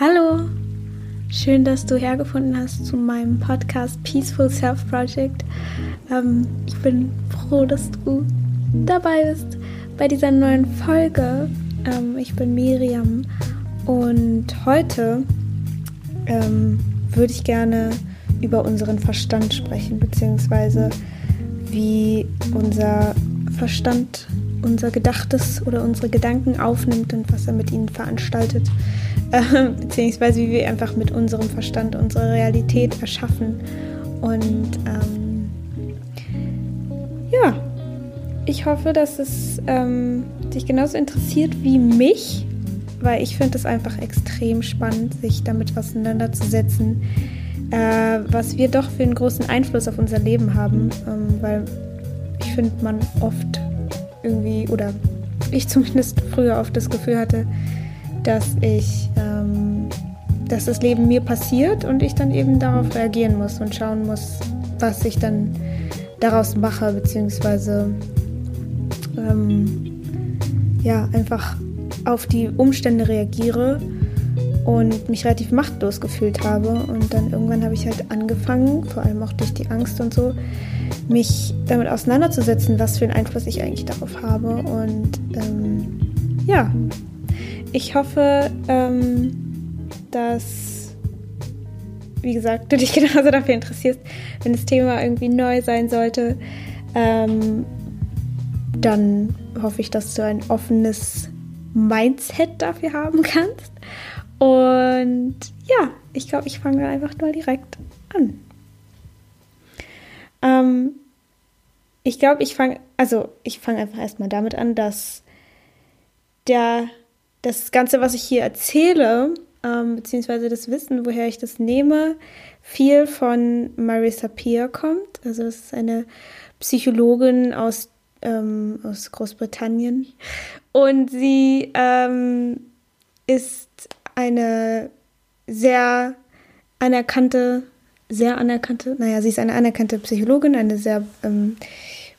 Hallo, schön, dass du hergefunden hast zu meinem Podcast Peaceful Self Project. Ähm, ich bin froh, dass du dabei bist bei dieser neuen Folge. Ähm, ich bin Miriam und heute ähm, würde ich gerne über unseren Verstand sprechen, beziehungsweise wie unser Verstand unser Gedachtes oder unsere Gedanken aufnimmt und was er mit ihnen veranstaltet äh, beziehungsweise wie wir einfach mit unserem Verstand unsere Realität erschaffen. Und ähm, ja, ich hoffe, dass es ähm, dich genauso interessiert wie mich, weil ich finde es einfach extrem spannend, sich damit auseinanderzusetzen, äh, was wir doch für einen großen Einfluss auf unser Leben haben, ähm, weil ich finde, man oft irgendwie, oder ich zumindest früher oft das Gefühl hatte, dass ich, ähm, dass das Leben mir passiert und ich dann eben darauf reagieren muss und schauen muss, was ich dann daraus mache, beziehungsweise ähm, ja, einfach auf die Umstände reagiere und mich relativ machtlos gefühlt habe. Und dann irgendwann habe ich halt angefangen, vor allem auch durch die Angst und so, mich damit auseinanderzusetzen, was für einen Einfluss ich eigentlich darauf habe. Und ähm, ja, ich hoffe, ähm, dass, wie gesagt, du dich genauso dafür interessierst, wenn das Thema irgendwie neu sein sollte. Ähm, dann hoffe ich, dass du ein offenes Mindset dafür haben kannst. Und ja, ich glaube, ich fange einfach mal direkt an. Ähm, ich glaube, ich fange, also ich fange einfach erstmal damit an, dass der das Ganze, was ich hier erzähle, ähm, beziehungsweise das Wissen, woher ich das nehme, viel von Marissa Peer kommt. Also es ist eine Psychologin aus, ähm, aus Großbritannien. Und sie ähm, ist eine sehr anerkannte, sehr anerkannte, naja, sie ist eine anerkannte Psychologin, eine sehr ähm,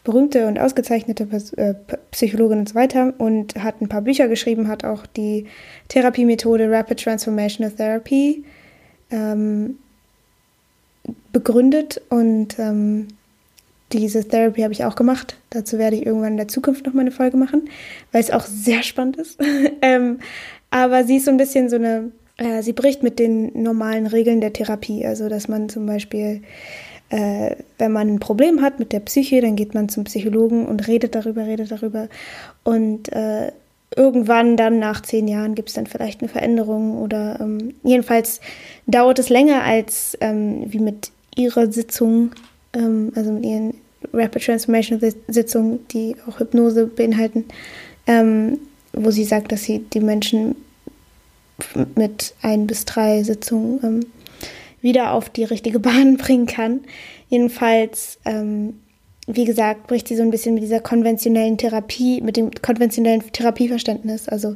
berühmte und ausgezeichnete äh, Psychologin und so weiter und hat ein paar Bücher geschrieben, hat auch die Therapiemethode Rapid Transformational Therapy ähm, begründet und ähm, diese Therapy habe ich auch gemacht. Dazu werde ich irgendwann in der Zukunft noch mal eine Folge machen, weil es auch sehr spannend ist. ähm, aber sie ist so ein bisschen so eine, äh, sie bricht mit den normalen Regeln der Therapie. Also, dass man zum Beispiel äh, wenn man ein Problem hat mit der Psyche, dann geht man zum Psychologen und redet darüber, redet darüber. Und äh, irgendwann dann nach zehn Jahren gibt es dann vielleicht eine Veränderung oder ähm, jedenfalls dauert es länger als ähm, wie mit ihrer Sitzung, ähm, also mit ihren Rapid Transformation Sitzungen, die auch Hypnose beinhalten, ähm, wo sie sagt, dass sie die Menschen mit ein bis drei Sitzungen ähm, wieder auf die richtige Bahn bringen kann. Jedenfalls, ähm, wie gesagt, bricht sie so ein bisschen mit dieser konventionellen Therapie, mit dem konventionellen Therapieverständnis. Also,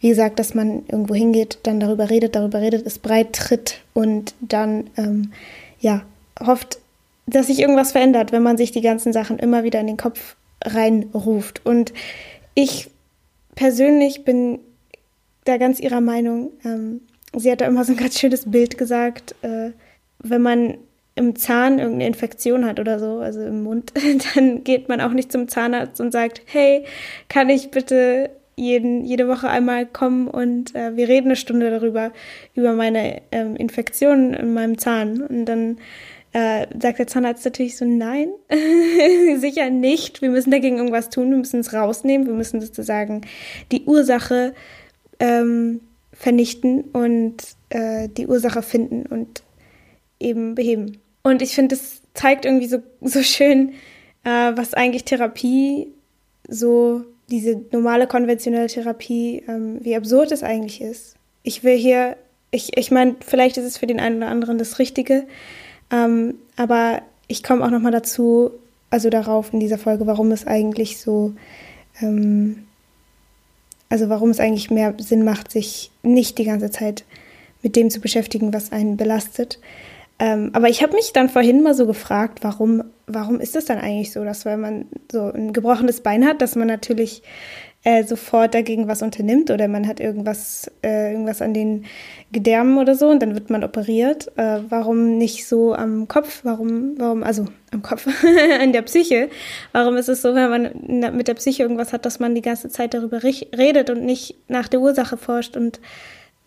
wie gesagt, dass man irgendwo hingeht, dann darüber redet, darüber redet, es breit tritt und dann, ähm, ja, hofft, dass sich irgendwas verändert, wenn man sich die ganzen Sachen immer wieder in den Kopf reinruft. Und ich persönlich bin da ganz ihrer Meinung. Ähm, sie hat da immer so ein ganz schönes Bild gesagt, äh, wenn man im Zahn irgendeine Infektion hat oder so, also im Mund, dann geht man auch nicht zum Zahnarzt und sagt, hey, kann ich bitte jeden, jede Woche einmal kommen und äh, wir reden eine Stunde darüber, über meine ähm, Infektion in meinem Zahn. Und dann äh, sagt der Zahnarzt natürlich so, nein, sicher nicht. Wir müssen dagegen irgendwas tun, wir müssen es rausnehmen, wir müssen sozusagen die Ursache ähm, vernichten und äh, die Ursache finden und eben beheben. Und ich finde, das zeigt irgendwie so, so schön, äh, was eigentlich Therapie, so diese normale konventionelle Therapie, ähm, wie absurd es eigentlich ist. Ich will hier, ich, ich meine, vielleicht ist es für den einen oder anderen das Richtige, ähm, aber ich komme auch nochmal dazu, also darauf in dieser Folge, warum es eigentlich so ähm, also warum es eigentlich mehr Sinn macht, sich nicht die ganze Zeit mit dem zu beschäftigen, was einen belastet. Ähm, aber ich habe mich dann vorhin mal so gefragt, warum, warum ist es dann eigentlich so, dass wenn man so ein gebrochenes Bein hat, dass man natürlich äh, sofort dagegen was unternimmt oder man hat irgendwas, äh, irgendwas an den Gedärmen oder so und dann wird man operiert. Äh, warum nicht so am Kopf? Warum, warum, also am Kopf, an der Psyche? Warum ist es so, wenn man mit der Psyche irgendwas hat, dass man die ganze Zeit darüber redet und nicht nach der Ursache forscht? Und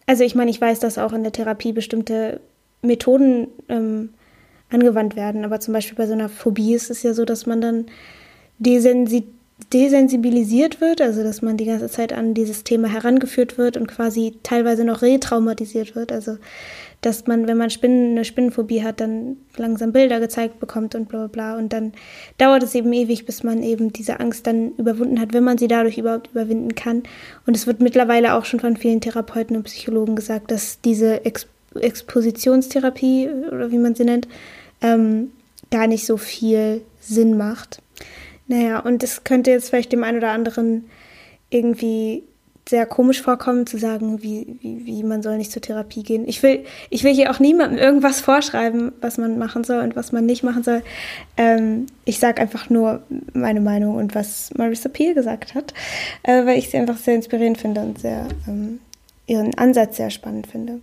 also ich meine, ich weiß, dass auch in der Therapie bestimmte Methoden ähm, angewandt werden, aber zum Beispiel bei so einer Phobie ist es ja so, dass man dann desensibilisiert desensibilisiert wird, also dass man die ganze Zeit an dieses Thema herangeführt wird und quasi teilweise noch retraumatisiert wird. Also dass man, wenn man Spinnen, eine Spinnenphobie hat, dann langsam Bilder gezeigt bekommt und bla bla bla. Und dann dauert es eben ewig, bis man eben diese Angst dann überwunden hat, wenn man sie dadurch überhaupt überwinden kann. Und es wird mittlerweile auch schon von vielen Therapeuten und Psychologen gesagt, dass diese Ex Expositionstherapie oder wie man sie nennt, ähm, gar nicht so viel Sinn macht. Naja, und es könnte jetzt vielleicht dem einen oder anderen irgendwie sehr komisch vorkommen, zu sagen, wie, wie, wie man soll nicht zur Therapie gehen. Ich will, ich will hier auch niemandem irgendwas vorschreiben, was man machen soll und was man nicht machen soll. Ähm, ich sage einfach nur meine Meinung und was Marissa Peer gesagt hat, äh, weil ich sie einfach sehr inspirierend finde und sehr ähm, ihren Ansatz sehr spannend finde.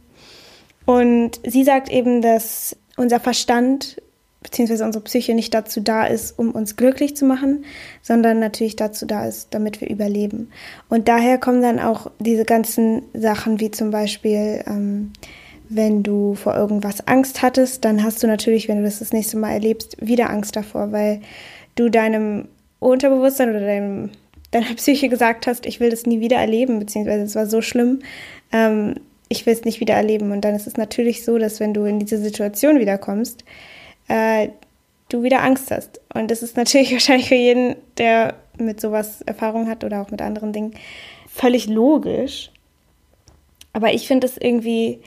Und sie sagt eben, dass unser Verstand beziehungsweise unsere Psyche nicht dazu da ist, um uns glücklich zu machen, sondern natürlich dazu da ist, damit wir überleben. Und daher kommen dann auch diese ganzen Sachen wie zum Beispiel, ähm, wenn du vor irgendwas Angst hattest, dann hast du natürlich, wenn du das das nächste Mal erlebst, wieder Angst davor, weil du deinem Unterbewusstsein oder deinem, deiner Psyche gesagt hast, ich will das nie wieder erleben, beziehungsweise es war so schlimm, ähm, ich will es nicht wieder erleben. Und dann ist es natürlich so, dass wenn du in diese Situation wiederkommst, äh, du wieder Angst hast. Und das ist natürlich wahrscheinlich für jeden, der mit sowas Erfahrung hat oder auch mit anderen Dingen, völlig logisch. Aber ich finde es irgendwie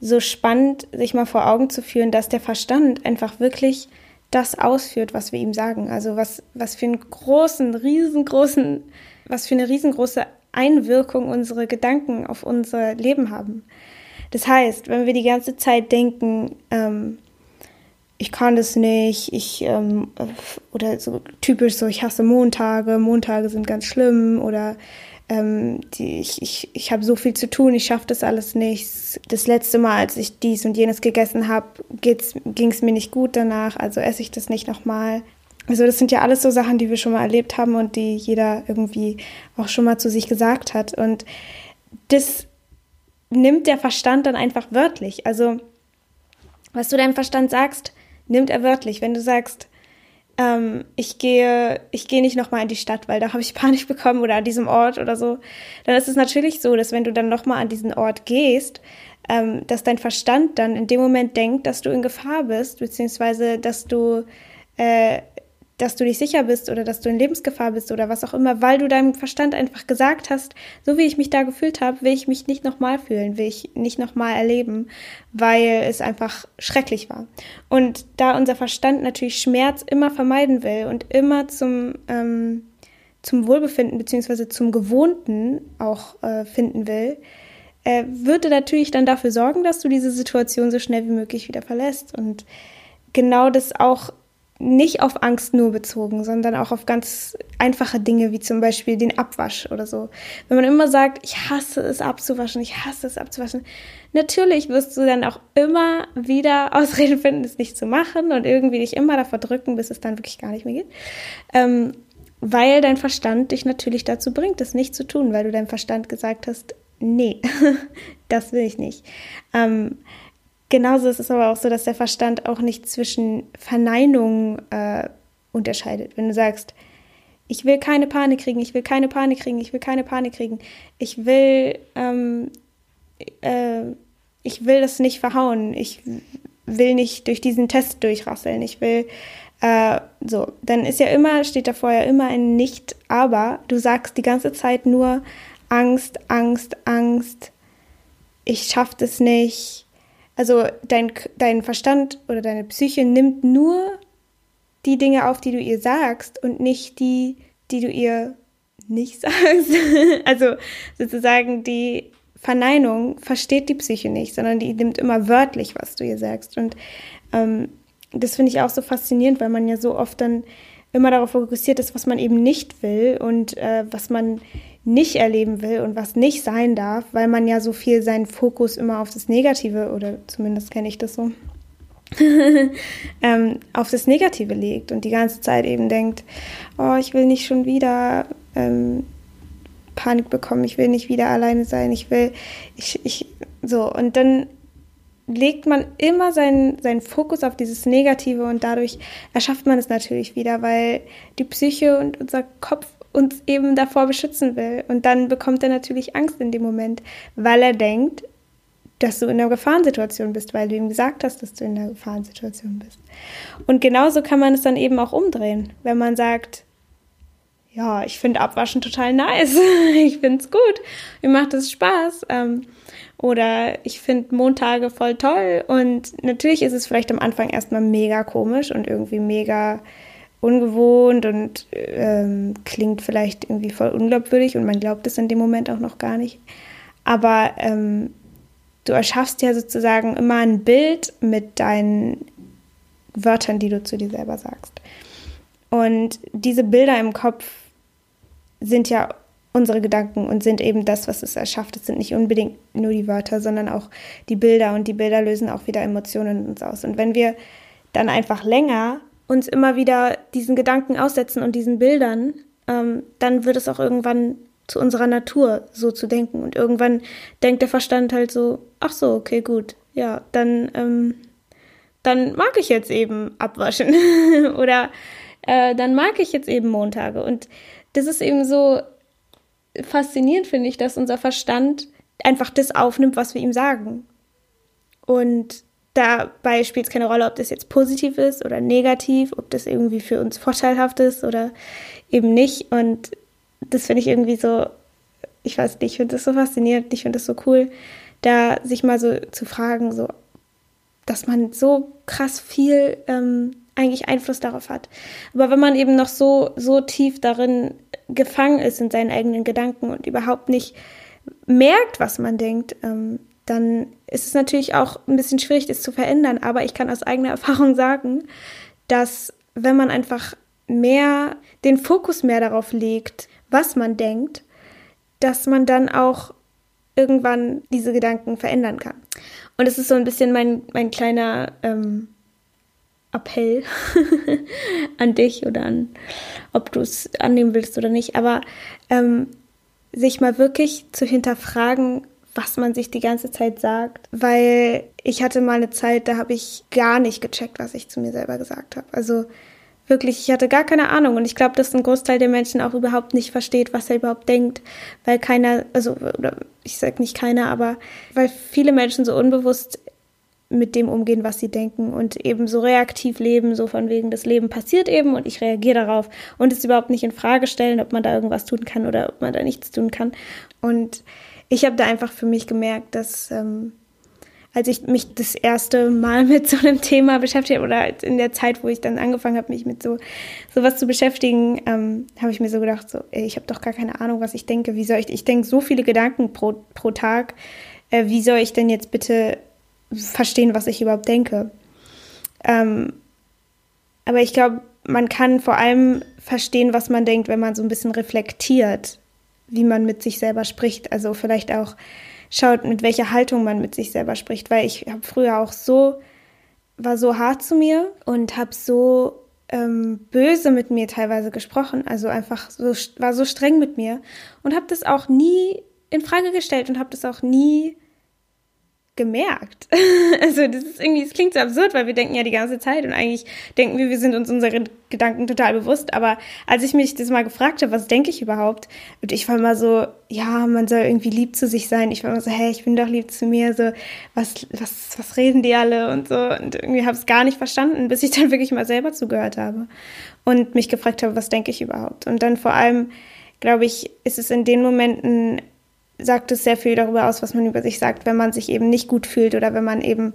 so spannend, sich mal vor Augen zu führen, dass der Verstand einfach wirklich das ausführt, was wir ihm sagen. Also was, was für einen großen, riesengroßen, was für eine riesengroße Einwirkung unsere Gedanken auf unser Leben haben. Das heißt, wenn wir die ganze Zeit denken, ähm, ich kann das nicht, ich, ähm, oder so typisch so, ich hasse Montage, Montage sind ganz schlimm oder ähm, die, ich, ich, ich habe so viel zu tun, ich schaffe das alles nicht. Das letzte Mal, als ich dies und jenes gegessen habe, ging es mir nicht gut danach, also esse ich das nicht nochmal. Also das sind ja alles so Sachen, die wir schon mal erlebt haben und die jeder irgendwie auch schon mal zu sich gesagt hat. Und das nimmt der Verstand dann einfach wörtlich. Also was du deinem Verstand sagst, nimmt er wörtlich. Wenn du sagst, ähm, ich gehe, ich gehe nicht nochmal in die Stadt, weil da habe ich Panik bekommen oder an diesem Ort oder so, dann ist es natürlich so, dass wenn du dann nochmal an diesen Ort gehst, ähm, dass dein Verstand dann in dem Moment denkt, dass du in Gefahr bist, beziehungsweise dass du äh, dass du dich sicher bist oder dass du in Lebensgefahr bist oder was auch immer, weil du deinem Verstand einfach gesagt hast, so wie ich mich da gefühlt habe, will ich mich nicht nochmal fühlen, will ich nicht nochmal erleben, weil es einfach schrecklich war. Und da unser Verstand natürlich Schmerz immer vermeiden will und immer zum, ähm, zum Wohlbefinden beziehungsweise zum Gewohnten auch äh, finden will, äh, würde natürlich dann dafür sorgen, dass du diese Situation so schnell wie möglich wieder verlässt. Und genau das auch nicht auf Angst nur bezogen, sondern auch auf ganz einfache Dinge wie zum Beispiel den Abwasch oder so. Wenn man immer sagt, ich hasse es abzuwaschen, ich hasse es abzuwaschen, natürlich wirst du dann auch immer wieder Ausreden finden, es nicht zu machen und irgendwie dich immer davor drücken, bis es dann wirklich gar nicht mehr geht. Ähm, weil dein Verstand dich natürlich dazu bringt, es nicht zu tun, weil du deinem Verstand gesagt hast, nee, das will ich nicht. Ähm, Genauso ist es aber auch so, dass der Verstand auch nicht zwischen Verneinungen äh, unterscheidet. Wenn du sagst, ich will keine Panik kriegen, ich will keine Panik kriegen, ich will keine Panik kriegen, ich will, ähm, äh, ich will das nicht verhauen, ich will nicht durch diesen Test durchrasseln, ich will äh, so, dann ist ja immer, steht davor ja immer ein Nicht, aber du sagst die ganze Zeit nur Angst, Angst, Angst, ich schaff das nicht, also dein, dein Verstand oder deine Psyche nimmt nur die Dinge auf, die du ihr sagst und nicht die, die du ihr nicht sagst. also sozusagen die Verneinung versteht die Psyche nicht, sondern die nimmt immer wörtlich, was du ihr sagst. Und ähm, das finde ich auch so faszinierend, weil man ja so oft dann immer darauf fokussiert ist, was man eben nicht will und äh, was man nicht erleben will und was nicht sein darf, weil man ja so viel seinen Fokus immer auf das Negative, oder zumindest kenne ich das so, ähm, auf das Negative legt und die ganze Zeit eben denkt, oh, ich will nicht schon wieder ähm, Panik bekommen, ich will nicht wieder alleine sein, ich will, ich, ich, so, und dann legt man immer seinen, seinen Fokus auf dieses Negative und dadurch erschafft man es natürlich wieder, weil die Psyche und unser Kopf uns eben davor beschützen will. Und dann bekommt er natürlich Angst in dem Moment, weil er denkt, dass du in einer Gefahrensituation bist, weil du ihm gesagt hast, dass du in einer Gefahrensituation bist. Und genauso kann man es dann eben auch umdrehen, wenn man sagt, ja, ich finde Abwaschen total nice, ich finde es gut, mir macht es Spaß. Ähm, oder ich finde Montage voll toll. Und natürlich ist es vielleicht am Anfang erstmal mega komisch und irgendwie mega ungewohnt und ähm, klingt vielleicht irgendwie voll unglaubwürdig und man glaubt es in dem Moment auch noch gar nicht. Aber ähm, du erschaffst ja sozusagen immer ein Bild mit deinen Wörtern, die du zu dir selber sagst. Und diese Bilder im Kopf sind ja unsere Gedanken und sind eben das, was es erschafft. Es sind nicht unbedingt nur die Wörter, sondern auch die Bilder und die Bilder lösen auch wieder Emotionen in uns aus. Und wenn wir dann einfach länger uns immer wieder diesen Gedanken aussetzen und diesen Bildern, ähm, dann wird es auch irgendwann zu unserer Natur, so zu denken. Und irgendwann denkt der Verstand halt so, ach so, okay, gut, ja, dann, ähm, dann mag ich jetzt eben abwaschen. Oder äh, dann mag ich jetzt eben Montage. Und das ist eben so faszinierend, finde ich, dass unser Verstand einfach das aufnimmt, was wir ihm sagen. Und dabei spielt es keine Rolle, ob das jetzt positiv ist oder negativ, ob das irgendwie für uns vorteilhaft ist oder eben nicht. Und das finde ich irgendwie so, ich weiß nicht, ich finde das so faszinierend, ich finde das so cool, da sich mal so zu fragen, so, dass man so krass viel ähm, eigentlich Einfluss darauf hat. Aber wenn man eben noch so, so tief darin gefangen ist in seinen eigenen Gedanken und überhaupt nicht merkt, was man denkt, ähm, dann ist es natürlich auch ein bisschen schwierig, das zu verändern. Aber ich kann aus eigener Erfahrung sagen, dass wenn man einfach mehr den Fokus mehr darauf legt, was man denkt, dass man dann auch irgendwann diese Gedanken verändern kann. Und es ist so ein bisschen mein, mein kleiner ähm, Appell an dich oder an, ob du es annehmen willst oder nicht, aber ähm, sich mal wirklich zu hinterfragen, was man sich die ganze Zeit sagt, weil ich hatte mal eine Zeit, da habe ich gar nicht gecheckt, was ich zu mir selber gesagt habe. Also wirklich, ich hatte gar keine Ahnung. Und ich glaube, dass ein Großteil der Menschen auch überhaupt nicht versteht, was er überhaupt denkt, weil keiner, also ich sage nicht keiner, aber weil viele Menschen so unbewusst mit dem umgehen, was sie denken und eben so reaktiv leben, so von wegen, das Leben passiert eben und ich reagiere darauf und es überhaupt nicht in Frage stellen, ob man da irgendwas tun kann oder ob man da nichts tun kann. Und ich habe da einfach für mich gemerkt, dass ähm, als ich mich das erste Mal mit so einem Thema beschäftigt habe oder in der Zeit, wo ich dann angefangen habe, mich mit so sowas zu beschäftigen, ähm, habe ich mir so gedacht, so, ey, ich habe doch gar keine Ahnung, was ich denke. Wie soll ich? Ich denke so viele Gedanken pro pro Tag. Äh, wie soll ich denn jetzt bitte verstehen, was ich überhaupt denke? Ähm, aber ich glaube, man kann vor allem verstehen, was man denkt, wenn man so ein bisschen reflektiert wie man mit sich selber spricht. Also vielleicht auch schaut, mit welcher Haltung man mit sich selber spricht, weil ich habe früher auch so, war so hart zu mir und habe so ähm, böse mit mir teilweise gesprochen, also einfach so, war so streng mit mir und habe das auch nie in Frage gestellt und habe das auch nie gemerkt. Also das ist irgendwie, es klingt so absurd, weil wir denken ja die ganze Zeit und eigentlich denken wir, wir sind uns unsere Gedanken total bewusst. Aber als ich mich das mal gefragt habe, was denke ich überhaupt? Und ich war mal so, ja, man soll irgendwie lieb zu sich sein. Ich war immer so, hey, ich bin doch lieb zu mir. So, was, was, was reden die alle und so. Und irgendwie habe es gar nicht verstanden, bis ich dann wirklich mal selber zugehört habe und mich gefragt habe, was denke ich überhaupt? Und dann vor allem, glaube ich, ist es in den Momenten sagt es sehr viel darüber aus, was man über sich sagt, wenn man sich eben nicht gut fühlt oder wenn man eben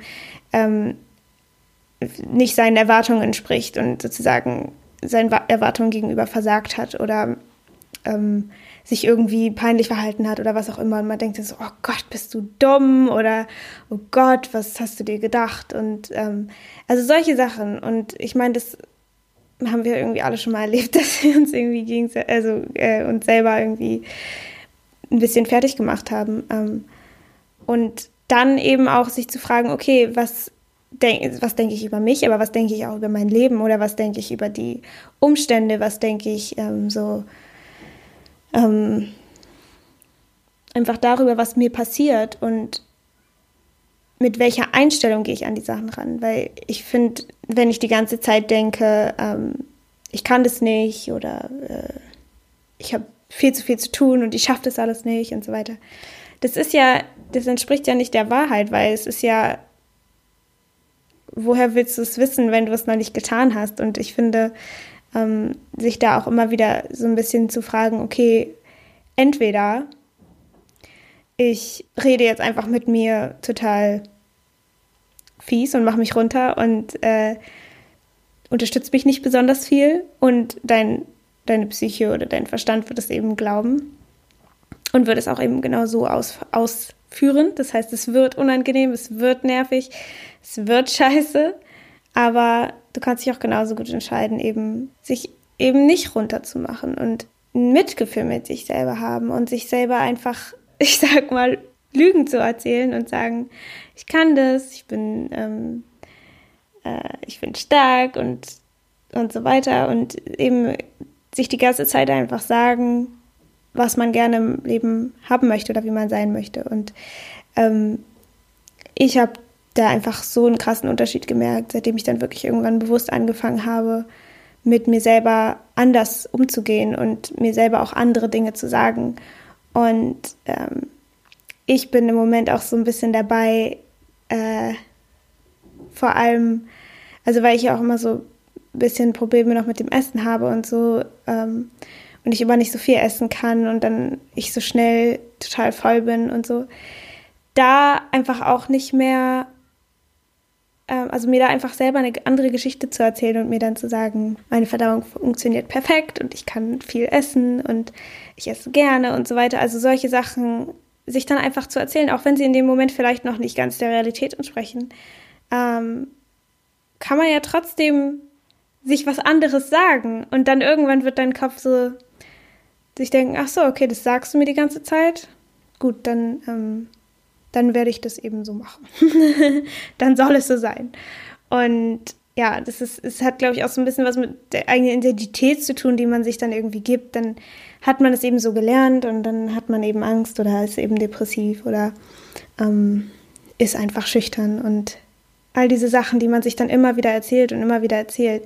ähm, nicht seinen Erwartungen entspricht und sozusagen seinen Erwartungen gegenüber versagt hat oder ähm, sich irgendwie peinlich verhalten hat oder was auch immer. Und man denkt so, oh Gott, bist du dumm oder oh Gott, was hast du dir gedacht? Und ähm, also solche Sachen. Und ich meine, das haben wir irgendwie alle schon mal erlebt, dass wir uns irgendwie gegen, also äh, uns selber irgendwie ein bisschen fertig gemacht haben. Ähm, und dann eben auch sich zu fragen, okay, was denk, was denke ich über mich, aber was denke ich auch über mein Leben oder was denke ich über die Umstände, was denke ich ähm, so ähm, einfach darüber, was mir passiert und mit welcher Einstellung gehe ich an die Sachen ran. Weil ich finde, wenn ich die ganze Zeit denke, ähm, ich kann das nicht oder äh, ich habe viel zu viel zu tun und ich schaffe das alles nicht und so weiter. Das ist ja, das entspricht ja nicht der Wahrheit, weil es ist ja woher willst du es wissen, wenn du es noch nicht getan hast? Und ich finde, ähm, sich da auch immer wieder so ein bisschen zu fragen, okay, entweder ich rede jetzt einfach mit mir total fies und mache mich runter und äh, unterstützt mich nicht besonders viel und dein, deine Psyche oder dein Verstand wird es eben glauben und wird es auch eben genau so aus, ausführen. Das heißt, es wird unangenehm, es wird nervig, es wird scheiße, aber du kannst dich auch genauso gut entscheiden, eben sich eben nicht runterzumachen und ein Mitgefühl mit sich selber haben und sich selber einfach, ich sag mal, Lügen zu erzählen und sagen, ich kann das, ich bin, ähm, äh, ich bin stark und, und so weiter und eben sich die ganze Zeit einfach sagen, was man gerne im Leben haben möchte oder wie man sein möchte. Und ähm, ich habe da einfach so einen krassen Unterschied gemerkt, seitdem ich dann wirklich irgendwann bewusst angefangen habe, mit mir selber anders umzugehen und mir selber auch andere Dinge zu sagen. Und ähm, ich bin im Moment auch so ein bisschen dabei, äh, vor allem, also weil ich ja auch immer so ein bisschen Probleme noch mit dem Essen habe und so, ähm, und ich immer nicht so viel essen kann und dann ich so schnell total voll bin und so, da einfach auch nicht mehr ähm, also mir da einfach selber eine andere Geschichte zu erzählen und mir dann zu sagen, meine Verdauung funktioniert perfekt und ich kann viel essen und ich esse gerne und so weiter. Also solche Sachen sich dann einfach zu erzählen, auch wenn sie in dem Moment vielleicht noch nicht ganz der Realität entsprechen, ähm, kann man ja trotzdem sich was anderes sagen und dann irgendwann wird dein Kopf so sich denken, ach so, okay, das sagst du mir die ganze Zeit. Gut, dann ähm, dann werde ich das eben so machen. dann soll es so sein. Und ja, das ist, es hat, glaube ich, auch so ein bisschen was mit der eigenen Identität zu tun, die man sich dann irgendwie gibt. Dann hat man es eben so gelernt und dann hat man eben Angst oder ist eben depressiv oder ähm, ist einfach schüchtern und all diese Sachen, die man sich dann immer wieder erzählt und immer wieder erzählt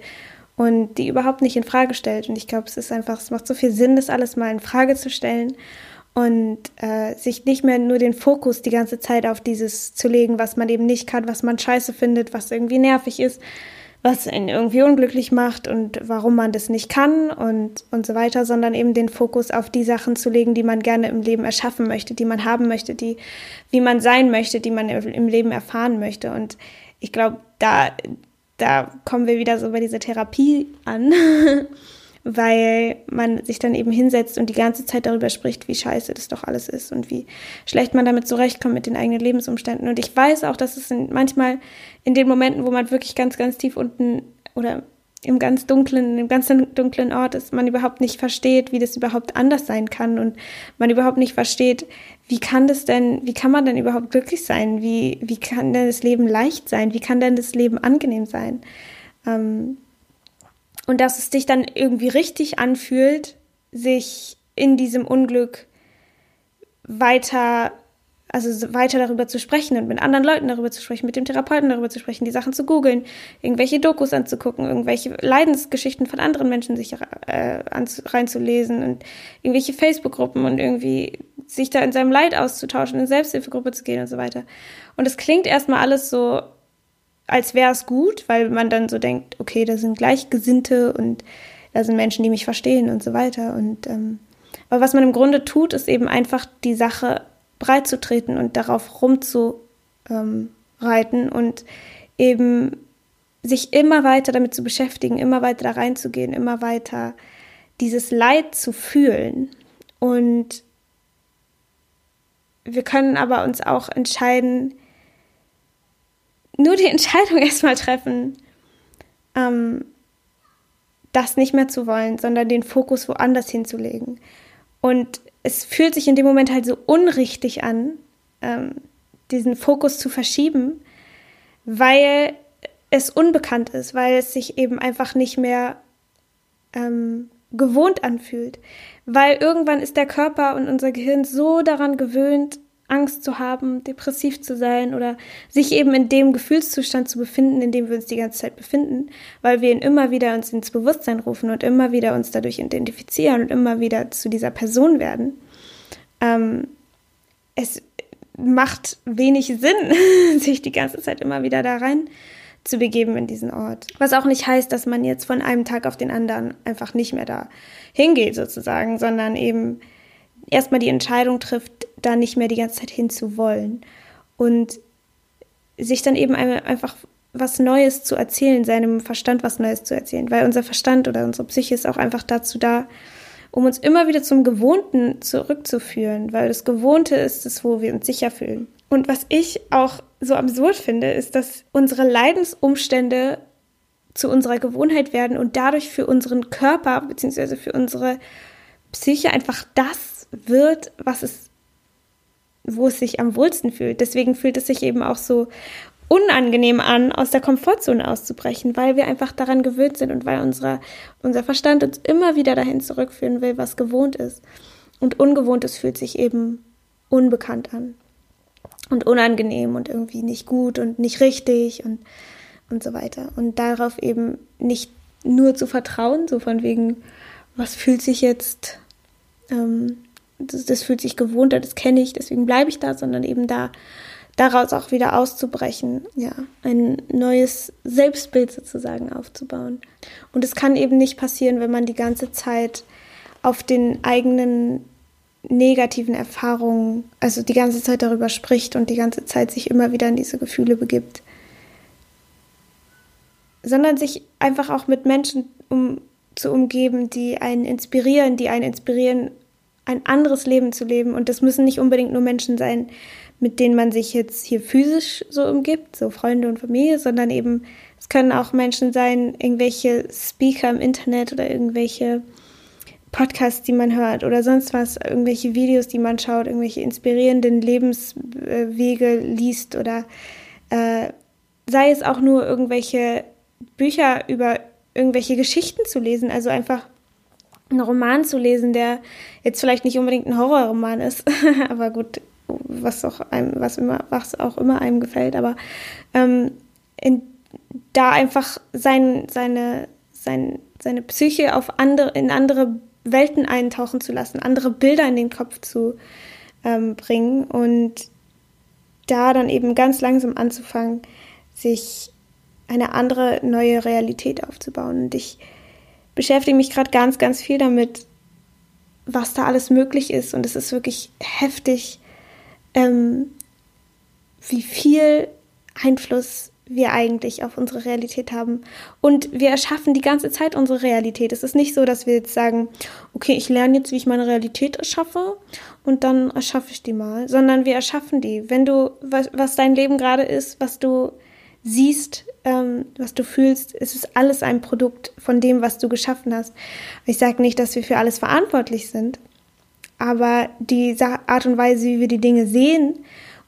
und die überhaupt nicht in Frage stellt. Und ich glaube, es ist einfach, es macht so viel Sinn, das alles mal in Frage zu stellen und äh, sich nicht mehr nur den Fokus die ganze Zeit auf dieses zu legen, was man eben nicht kann, was man scheiße findet, was irgendwie nervig ist, was ihn irgendwie unglücklich macht und warum man das nicht kann und, und so weiter, sondern eben den Fokus auf die Sachen zu legen, die man gerne im Leben erschaffen möchte, die man haben möchte, die, wie man sein möchte, die man im Leben erfahren möchte. Und ich glaube, da, da kommen wir wieder so bei dieser Therapie an. weil man sich dann eben hinsetzt und die ganze Zeit darüber spricht, wie scheiße das doch alles ist und wie schlecht man damit zurechtkommt mit den eigenen Lebensumständen. Und ich weiß auch, dass es manchmal in den Momenten, wo man wirklich ganz, ganz tief unten oder im ganz dunklen, im ganz dunklen Ort ist, man überhaupt nicht versteht, wie das überhaupt anders sein kann und man überhaupt nicht versteht, wie kann das denn, wie kann man denn überhaupt glücklich sein? Wie, wie kann denn das Leben leicht sein? Wie kann denn das Leben angenehm sein? Ähm, und dass es dich dann irgendwie richtig anfühlt, sich in diesem Unglück weiter, also weiter darüber zu sprechen und mit anderen Leuten darüber zu sprechen, mit dem Therapeuten darüber zu sprechen, die Sachen zu googeln, irgendwelche Dokus anzugucken, irgendwelche Leidensgeschichten von anderen Menschen sich äh, reinzulesen und irgendwelche Facebook-Gruppen und irgendwie sich da in seinem Leid auszutauschen, in Selbsthilfegruppe zu gehen und so weiter. Und es klingt erstmal alles so als wäre es gut, weil man dann so denkt, okay, da sind Gleichgesinnte und da sind Menschen, die mich verstehen und so weiter. Und ähm, aber was man im Grunde tut, ist eben einfach die Sache breit zu treten und darauf rumzureiten und eben sich immer weiter damit zu beschäftigen, immer weiter da reinzugehen, immer weiter dieses Leid zu fühlen. Und wir können aber uns auch entscheiden, nur die Entscheidung erstmal treffen, ähm, das nicht mehr zu wollen, sondern den Fokus woanders hinzulegen. Und es fühlt sich in dem Moment halt so unrichtig an, ähm, diesen Fokus zu verschieben, weil es unbekannt ist, weil es sich eben einfach nicht mehr ähm, gewohnt anfühlt. Weil irgendwann ist der Körper und unser Gehirn so daran gewöhnt, Angst zu haben, depressiv zu sein oder sich eben in dem Gefühlszustand zu befinden, in dem wir uns die ganze Zeit befinden, weil wir ihn immer wieder uns ins Bewusstsein rufen und immer wieder uns dadurch identifizieren und immer wieder zu dieser Person werden. Ähm, es macht wenig Sinn, sich die ganze Zeit immer wieder da rein zu begeben in diesen Ort. Was auch nicht heißt, dass man jetzt von einem Tag auf den anderen einfach nicht mehr da hingeht sozusagen, sondern eben erstmal die Entscheidung trifft, da nicht mehr die ganze Zeit hinzuwollen und sich dann eben einfach was Neues zu erzählen, seinem Verstand was Neues zu erzählen, weil unser Verstand oder unsere Psyche ist auch einfach dazu da, um uns immer wieder zum Gewohnten zurückzuführen, weil das Gewohnte ist es, wo wir uns sicher fühlen. Und was ich auch so absurd finde, ist, dass unsere Leidensumstände zu unserer Gewohnheit werden und dadurch für unseren Körper bzw. für unsere Psyche einfach das wird, was es, wo es sich am wohlsten fühlt. Deswegen fühlt es sich eben auch so unangenehm an, aus der Komfortzone auszubrechen, weil wir einfach daran gewöhnt sind und weil unsere, unser Verstand uns immer wieder dahin zurückführen will, was gewohnt ist. Und Ungewohntes fühlt sich eben unbekannt an und unangenehm und irgendwie nicht gut und nicht richtig und, und so weiter. Und darauf eben nicht nur zu vertrauen, so von wegen, was fühlt sich jetzt, ähm, das, das fühlt sich gewohnt, das kenne ich, deswegen bleibe ich da, sondern eben da daraus auch wieder auszubrechen, ja, ein neues Selbstbild sozusagen aufzubauen. Und es kann eben nicht passieren, wenn man die ganze Zeit auf den eigenen negativen Erfahrungen, also die ganze Zeit darüber spricht und die ganze Zeit sich immer wieder in diese Gefühle begibt, sondern sich einfach auch mit Menschen um, zu umgeben, die einen inspirieren, die einen inspirieren, ein anderes Leben zu leben. Und das müssen nicht unbedingt nur Menschen sein, mit denen man sich jetzt hier physisch so umgibt, so Freunde und Familie, sondern eben, es können auch Menschen sein, irgendwelche Speaker im Internet oder irgendwelche Podcasts, die man hört oder sonst was, irgendwelche Videos, die man schaut, irgendwelche inspirierenden Lebenswege liest oder äh, sei es auch nur irgendwelche Bücher über irgendwelche Geschichten zu lesen, also einfach einen Roman zu lesen, der jetzt vielleicht nicht unbedingt ein Horrorroman ist, aber gut, was auch einem, was immer, was auch immer einem gefällt, aber ähm, in, da einfach sein, seine, sein, seine Psyche auf andere, in andere Welten eintauchen zu lassen, andere Bilder in den Kopf zu ähm, bringen und da dann eben ganz langsam anzufangen, sich eine andere neue Realität aufzubauen. Und ich beschäftige mich gerade ganz, ganz viel damit, was da alles möglich ist. Und es ist wirklich heftig, ähm, wie viel Einfluss wir eigentlich auf unsere Realität haben. Und wir erschaffen die ganze Zeit unsere Realität. Es ist nicht so, dass wir jetzt sagen, okay, ich lerne jetzt, wie ich meine Realität erschaffe und dann erschaffe ich die mal, sondern wir erschaffen die. Wenn du, was, was dein Leben gerade ist, was du siehst, ähm, was du fühlst, es ist alles ein Produkt von dem, was du geschaffen hast. Ich sage nicht, dass wir für alles verantwortlich sind, aber die Art und Weise, wie wir die Dinge sehen,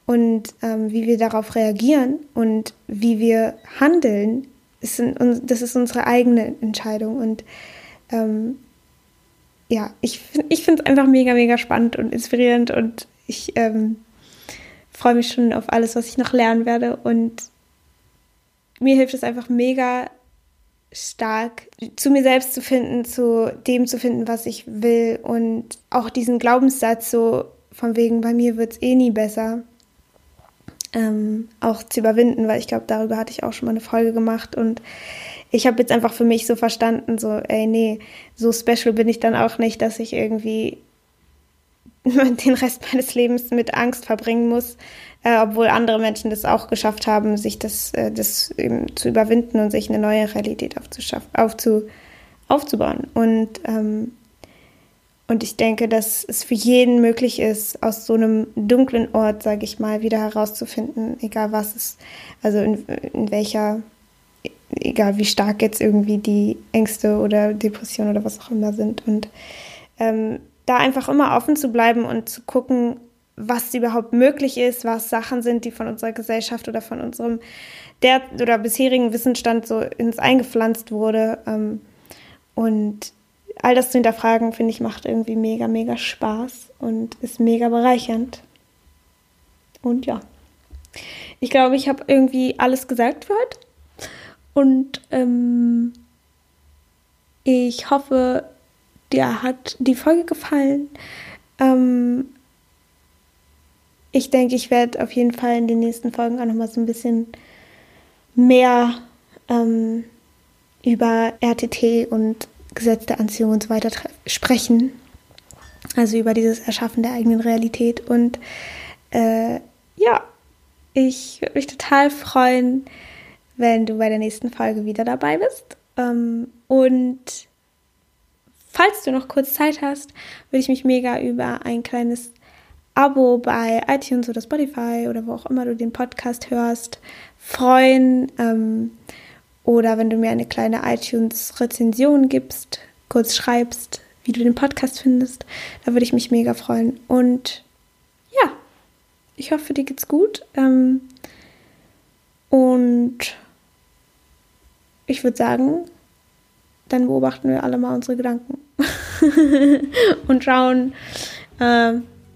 und ähm, wie wir darauf reagieren und wie wir handeln, ist in, das ist unsere eigene Entscheidung. Und ähm, ja, ich, ich finde es einfach mega, mega spannend und inspirierend und ich ähm, freue mich schon auf alles, was ich noch lernen werde. Und mir hilft es einfach mega stark, zu mir selbst zu finden, zu dem zu finden, was ich will. Und auch diesen Glaubenssatz so von wegen, bei mir wird es eh nie besser ähm, auch zu überwinden, weil ich glaube, darüber hatte ich auch schon mal eine Folge gemacht. Und ich habe jetzt einfach für mich so verstanden, so, ey, nee, so special bin ich dann auch nicht, dass ich irgendwie den Rest meines Lebens mit Angst verbringen muss, äh, obwohl andere Menschen das auch geschafft haben, sich das, äh, das eben zu überwinden und sich eine neue Realität aufzu, aufzubauen. Und ähm, und ich denke, dass es für jeden möglich ist, aus so einem dunklen Ort, sage ich mal, wieder herauszufinden, egal was es, also in, in welcher, egal wie stark jetzt irgendwie die Ängste oder Depressionen oder was auch immer sind. Und ähm, da einfach immer offen zu bleiben und zu gucken, was überhaupt möglich ist, was Sachen sind, die von unserer Gesellschaft oder von unserem der oder bisherigen Wissensstand so ins eingepflanzt wurde. Ähm, und all das zu hinterfragen, finde ich, macht irgendwie mega, mega Spaß und ist mega bereichernd. Und ja, ich glaube, ich habe irgendwie alles gesagt für heute. Und ähm, ich hoffe, dir hat die Folge gefallen. Ähm, ich denke, ich werde auf jeden Fall in den nächsten Folgen auch nochmal so ein bisschen mehr ähm, über RTT und Gesetz der Anziehung und so weiter sprechen. Also über dieses Erschaffen der eigenen Realität. Und äh, ja, ich würde mich total freuen, wenn du bei der nächsten Folge wieder dabei bist. Ähm, und falls du noch kurz Zeit hast, würde ich mich mega über ein kleines Abo bei iTunes oder Spotify oder wo auch immer du den Podcast hörst freuen. Ähm, oder wenn du mir eine kleine iTunes-Rezension gibst, kurz schreibst, wie du den Podcast findest, da würde ich mich mega freuen. Und ja, ich hoffe, dir geht's gut. Ähm, und ich würde sagen, dann beobachten wir alle mal unsere Gedanken und schauen, äh,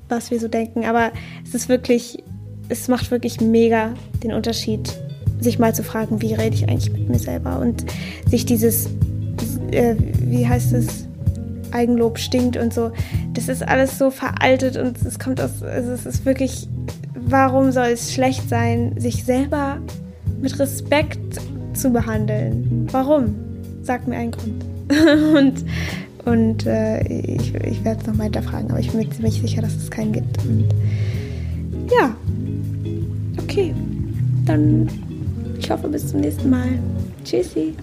was wir so denken. Aber es ist wirklich, es macht wirklich mega den Unterschied, sich mal zu fragen, wie rede ich eigentlich mit mir selber und sich dieses, äh, wie heißt es, Eigenlob stinkt und so. Das ist alles so veraltet und es kommt aus, also es ist wirklich, warum soll es schlecht sein, sich selber mit Respekt zu behandeln? Warum? Sag mir einen Grund. und und äh, ich, ich werde es noch mal hinterfragen, aber ich bin mir ziemlich sicher, dass es keinen gibt. Und ja, okay. Dann, ich hoffe, bis zum nächsten Mal. Tschüssi.